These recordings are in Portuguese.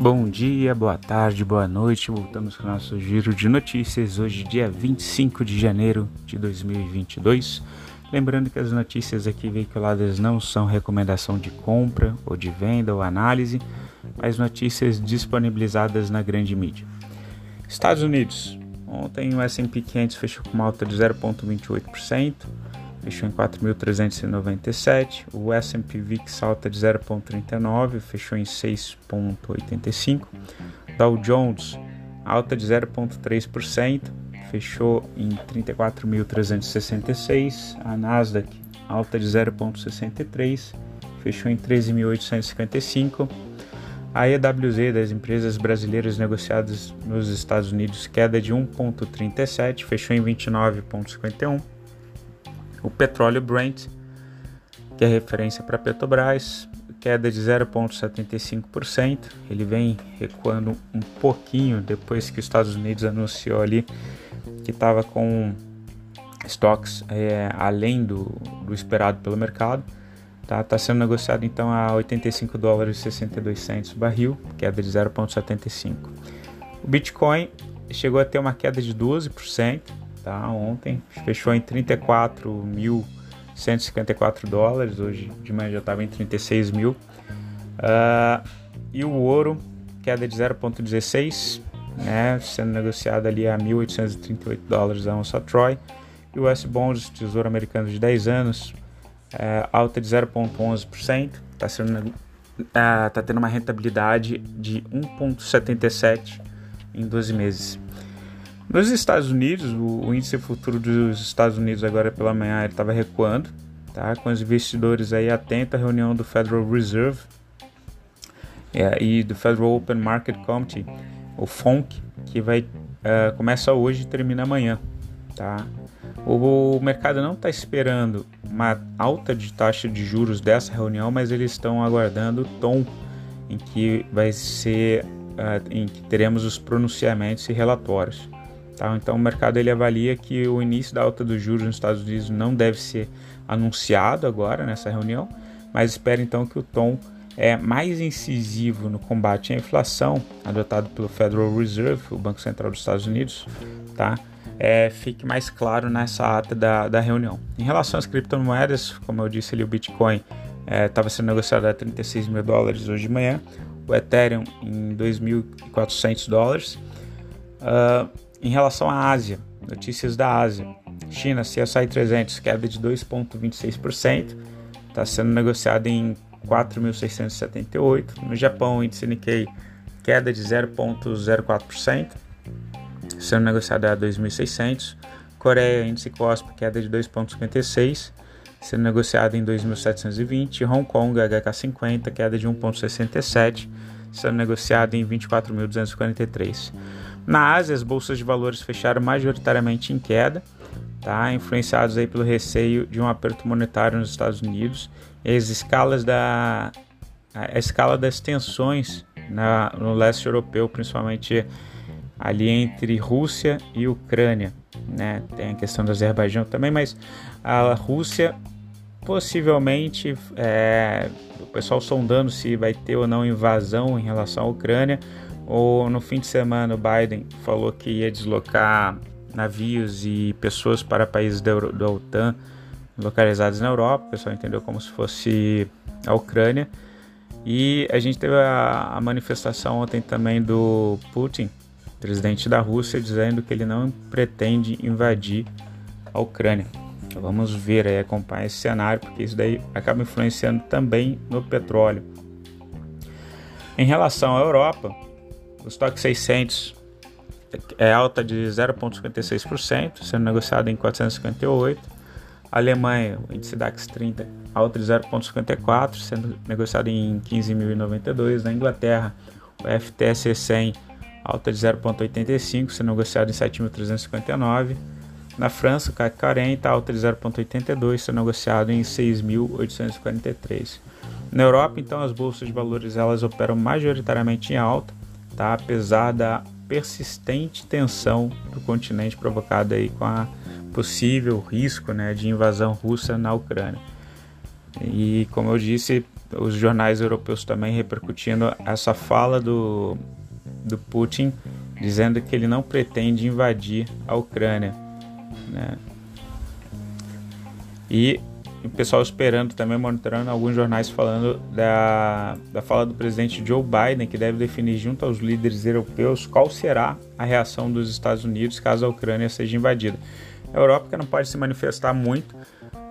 Bom dia, boa tarde, boa noite. Voltamos com o nosso giro de notícias hoje, dia 25 de janeiro de 2022. Lembrando que as notícias aqui veiculadas não são recomendação de compra ou de venda ou análise, mas notícias disponibilizadas na grande mídia. Estados Unidos. Ontem o S&P 500 fechou com uma alta de 0,28% fechou em 4.397. O S&P VIX alta de 0,39, fechou em 6,85. Dow Jones alta de 0,3%, fechou em 34.366. A Nasdaq alta de 0,63, fechou em 13.855. A EWZ das empresas brasileiras negociadas nos Estados Unidos queda de 1,37, fechou em 29,51 o petróleo Brent, que é referência para Petrobras, queda de 0,75%. Ele vem recuando um pouquinho depois que os Estados Unidos anunciou ali que estava com estoques é, além do, do, esperado pelo mercado. Está tá sendo negociado então a 85 dólares e 62 centos barril, queda de 0,75. O Bitcoin chegou a ter uma queda de 12%, tá? Ontem fechou em 34.154 dólares, hoje de manhã já estava em 36 mil. Uh, e o ouro, queda de 0,16, né? Sendo negociado ali a 1.838 dólares a onça Troy. E o S-Bonds, Tesouro Americano de 10 anos, uh, alta de 0,11%, está sendo uh, tá tendo uma rentabilidade de 1,77 em 12 meses. Nos Estados Unidos, o, o, índice futuro dos Estados Unidos agora pela manhã estava recuando, tá? com os investidores aí atentos à reunião do Federal Reserve é, e do Federal Open Market Committee, o FONC, que vai uh, começa hoje e termina amanhã. Tá? O, o mercado não está esperando uma alta de taxa de juros dessa reunião, mas eles estão aguardando o tom em que vai ser, uh, em que teremos os pronunciamentos e relatórios. Tá? Então o mercado ele avalia que o início da alta dos juros nos Estados Unidos não deve ser anunciado agora nessa reunião, mas espera então que o tom é mais incisivo no combate à inflação adotado pelo Federal Reserve, o Banco Central dos Estados Unidos, tá? É, fique mais claro nessa ata da, da reunião. Em relação às criptomoedas, como eu disse ali, o Bitcoin estava é, sendo negociado a 36 mil dólares hoje de manhã, o Ethereum em 2.400 dólares. Uh, em relação à Ásia, notícias da Ásia. China, CSI 300, queda de 2,26%, está sendo negociado em 4.678. No Japão, índice Nikkei, queda de 0,04%, sendo negociado a 2.600. Coreia, índice COSP, queda de 2,56%, sendo negociado em 2.720. Hong Kong, HK50, queda de 1,67%, sendo negociado em 24.243%. Na Ásia, as bolsas de valores fecharam majoritariamente em queda, tá? influenciados aí pelo receio de um aperto monetário nos Estados Unidos as escalas da a escala das tensões na, no leste europeu, principalmente ali entre Rússia e Ucrânia. Né? Tem a questão do Azerbaijão também, mas a Rússia possivelmente, é, o pessoal sondando se vai ter ou não invasão em relação à Ucrânia, ou no fim de semana o Biden falou que ia deslocar navios e pessoas para países da, da OTAN localizados na Europa. O pessoal entendeu como se fosse a Ucrânia. E a gente teve a, a manifestação ontem também do Putin, presidente da Rússia, dizendo que ele não pretende invadir a Ucrânia. Então vamos ver aí, acompanhar esse cenário, porque isso daí acaba influenciando também no petróleo. Em relação à Europa, o estoque 600 é alta de 0,56%, sendo negociado em 458. A Alemanha, o índice DAX 30, alta de 0,54, sendo negociado em 15.092. Na Inglaterra, o FTSE 100, alta de 0,85, sendo negociado em 7.359. Na França, o CAC 40, alta de 0,82, sendo negociado em 6.843. Na Europa, então, as bolsas de valores elas operam majoritariamente em alta, tá? apesar da persistente tensão do continente provocada aí com a possível risco né, de invasão russa na Ucrânia. E como eu disse, os jornais europeus também repercutindo essa fala do, do Putin, dizendo que ele não pretende invadir a Ucrânia. Né? E o pessoal esperando também, monitorando alguns jornais falando da, da fala do presidente Joe Biden, que deve definir junto aos líderes europeus qual será a reação dos Estados Unidos caso a Ucrânia seja invadida. A Europa não pode se manifestar muito,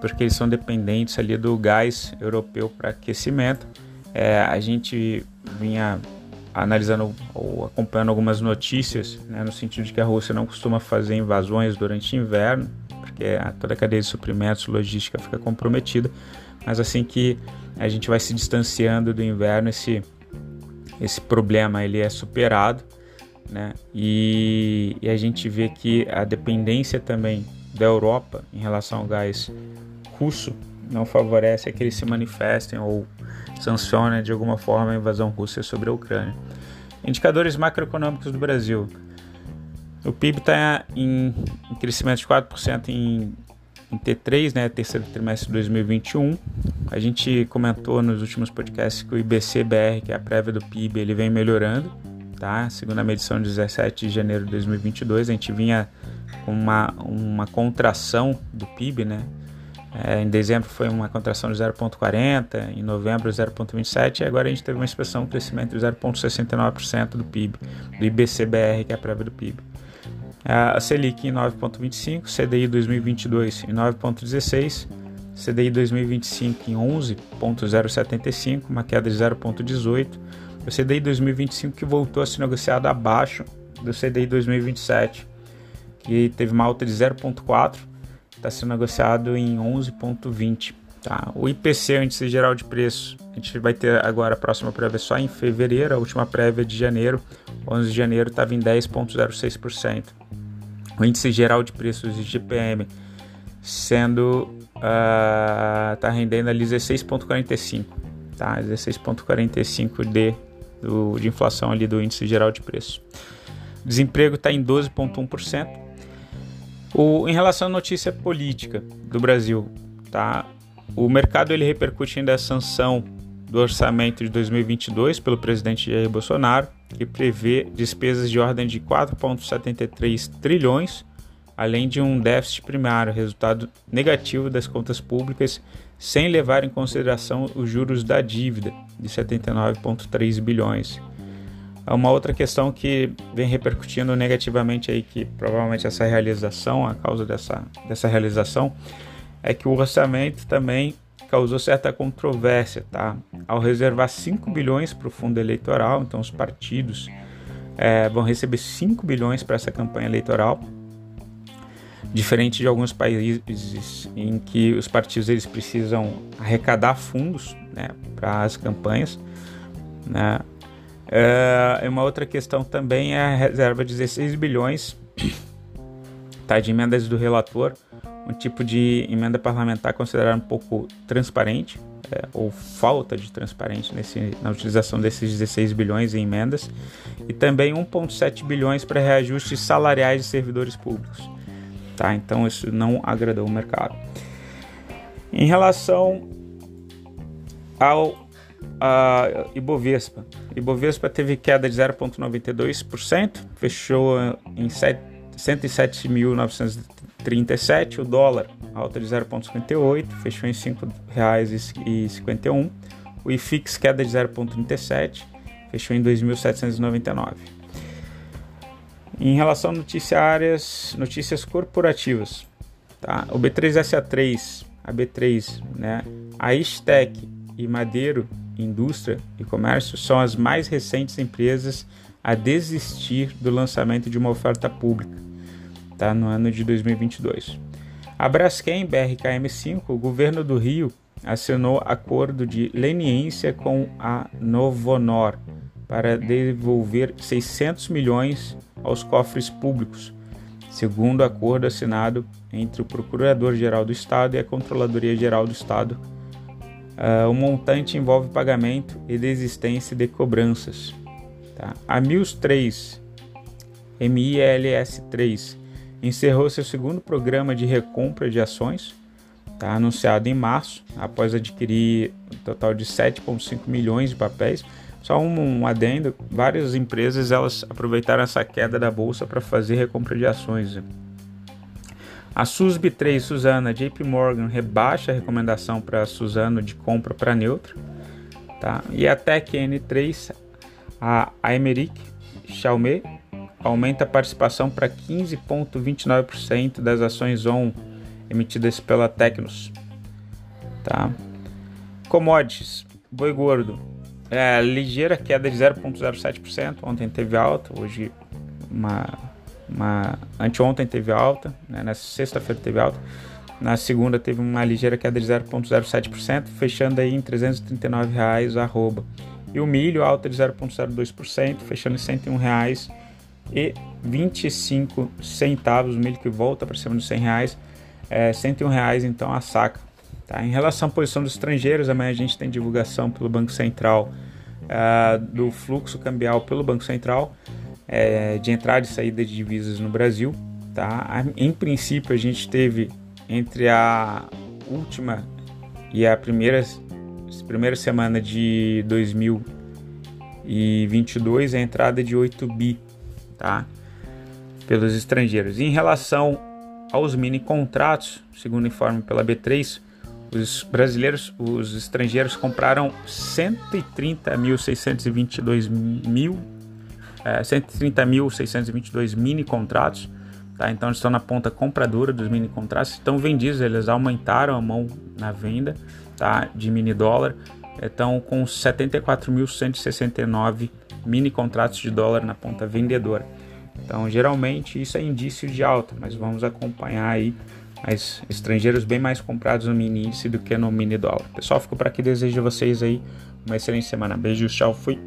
porque eles são dependentes ali do gás europeu para aquecimento. É, a gente vinha analisando ou acompanhando algumas notícias, né, no sentido de que a Rússia não costuma fazer invasões durante inverno, porque toda a cadeia de suprimentos, logística fica comprometida. Mas assim que a gente vai se distanciando do inverno, esse, esse problema ele é superado, né? E, e a gente vê que a dependência também da Europa em relação ao gás russo não favorece que eles se manifestem ou sancionem de alguma forma a invasão russa sobre a Ucrânia. Indicadores macroeconômicos do Brasil. O PIB está em, crescimento de 4% em, em T3, né, terceiro trimestre de 2021. A gente comentou nos últimos podcasts que o IBC-BR, que é a prévia do PIB, ele vem melhorando. Tá? Segundo a medição de 17 de janeiro de 2022, a gente vinha com uma, uma contração do PIB, né? É, em dezembro foi uma contração de 0,40, em novembro 0,27 e agora a gente teve uma expressão, um crescimento de 0,69% do PIB, do IBCBR, que é a prévia do PIB. A Selic em 9,25, CDI 2022 em 9,16, CDI 2025 em 11,075, uma queda de 0,18. O CDI 2025 que voltou a ser negociado abaixo do CDI 2027, que teve uma alta de 0,4 está sendo negociado em 11,20. Tá? O IPC, o Índice Geral de Preços, a gente vai ter agora a próxima prévia só em fevereiro, a última prévia de janeiro, 11 de janeiro, estava em 10,06%. O Índice Geral de Preços, IGPM, sendo uh, tá rendendo ali 16,45, tá? 16,45 de, de inflação ali do Índice Geral de Preços. Desemprego está em 12,1%. O, em relação à notícia política do Brasil, tá? O mercado ele repercute ainda a sanção do orçamento de 2022 pelo presidente Jair Bolsonaro, que prevê despesas de ordem de 4,73 trilhões, além de um déficit primário, resultado negativo das contas públicas, sem levar em consideração os juros da dívida de 79,3 bilhões. Uma outra questão que vem repercutindo negativamente aí, que provavelmente essa realização, a causa dessa, dessa realização, é que o orçamento também causou certa controvérsia, tá? Ao reservar 5 bilhões para o fundo eleitoral, então os partidos é, vão receber 5 bilhões para essa campanha eleitoral, diferente de alguns países em que os partidos eles precisam arrecadar fundos né, para as campanhas, né? Uh, uma outra questão também é a reserva de 16 bilhões tá, de emendas do relator, um tipo de emenda parlamentar considerada um pouco transparente, é, ou falta de transparência nesse, na utilização desses 16 bilhões em emendas, e também 1,7 bilhões para reajustes salariais de servidores públicos. Tá? Então isso não agradou o mercado. Em relação ao a Ibovespa. Ibovespa teve queda de 0,92%, fechou em 107.937. O dólar, alta de 0,58, fechou em R$ 5,51. O IFIX, queda de 0,37, fechou em 2.799. Em relação a noticiárias, notícias corporativas, tá? o B3SA3, a B3, né? a Istec e Madeiro Indústria e Comércio são as mais recentes empresas a desistir do lançamento de uma oferta pública tá, no ano de 2022. A Braskem BRKM5, o governo do Rio, assinou acordo de leniência com a Novonor para devolver 600 milhões aos cofres públicos, segundo acordo assinado entre o Procurador-Geral do Estado e a Controladoria Geral do Estado Uh, o montante envolve pagamento e desistência de cobranças. Tá? A MILS 3, MILS 3, encerrou seu segundo programa de recompra de ações. tá? anunciado em março, após adquirir um total de 7,5 milhões de papéis. Só um, um, adendo, várias empresas elas aproveitaram essa queda da bolsa para fazer recompra de ações. A SUSB 3 Suzana JP Morgan rebaixa a recomendação para Suzano de compra para neutro. Tá? E a Tech N3, a Emeric Xiaomi aumenta a participação para 15,29% das ações ON emitidas pela Tecnos. Tá? Commodities, boi gordo, é, ligeira queda de 0,07%. Ontem teve alta, hoje uma, uma anteontem teve alta, né? na sexta-feira teve alta. Na segunda teve uma ligeira queda de 0,07%, fechando aí em 339 reais arroba. E o milho alta de 0,02%, fechando em 101 reais e 25 centavos, o milho que volta para cima dos 100 reais, é 101 reais então a saca. Tá? Em relação à posição dos estrangeiros, amanhã a gente tem divulgação pelo Banco Central uh, do fluxo cambial pelo Banco Central é, de entrada e saída de divisas no Brasil. Tá? Em princípio, a gente teve entre a última e a primeira, primeira semana de 2022 a entrada de 8 bi tá? pelos estrangeiros. Em relação aos mini contratos, segundo informe pela B3, os brasileiros, os estrangeiros compraram 130.622 mil, é, 130.622 mini contratos, tá? Então eles estão na ponta compradora dos mini contratos, estão vendidos, eles aumentaram a mão na venda, tá? De mini dólar, estão com 74.169 mini contratos de dólar na ponta vendedora. Então, geralmente isso é indício de alta, mas vamos acompanhar aí mais estrangeiros bem mais comprados no mini índice do que no mini dólar. Pessoal, fico por aqui, desejo a vocês aí uma excelente semana. Beijos, tchau, fui.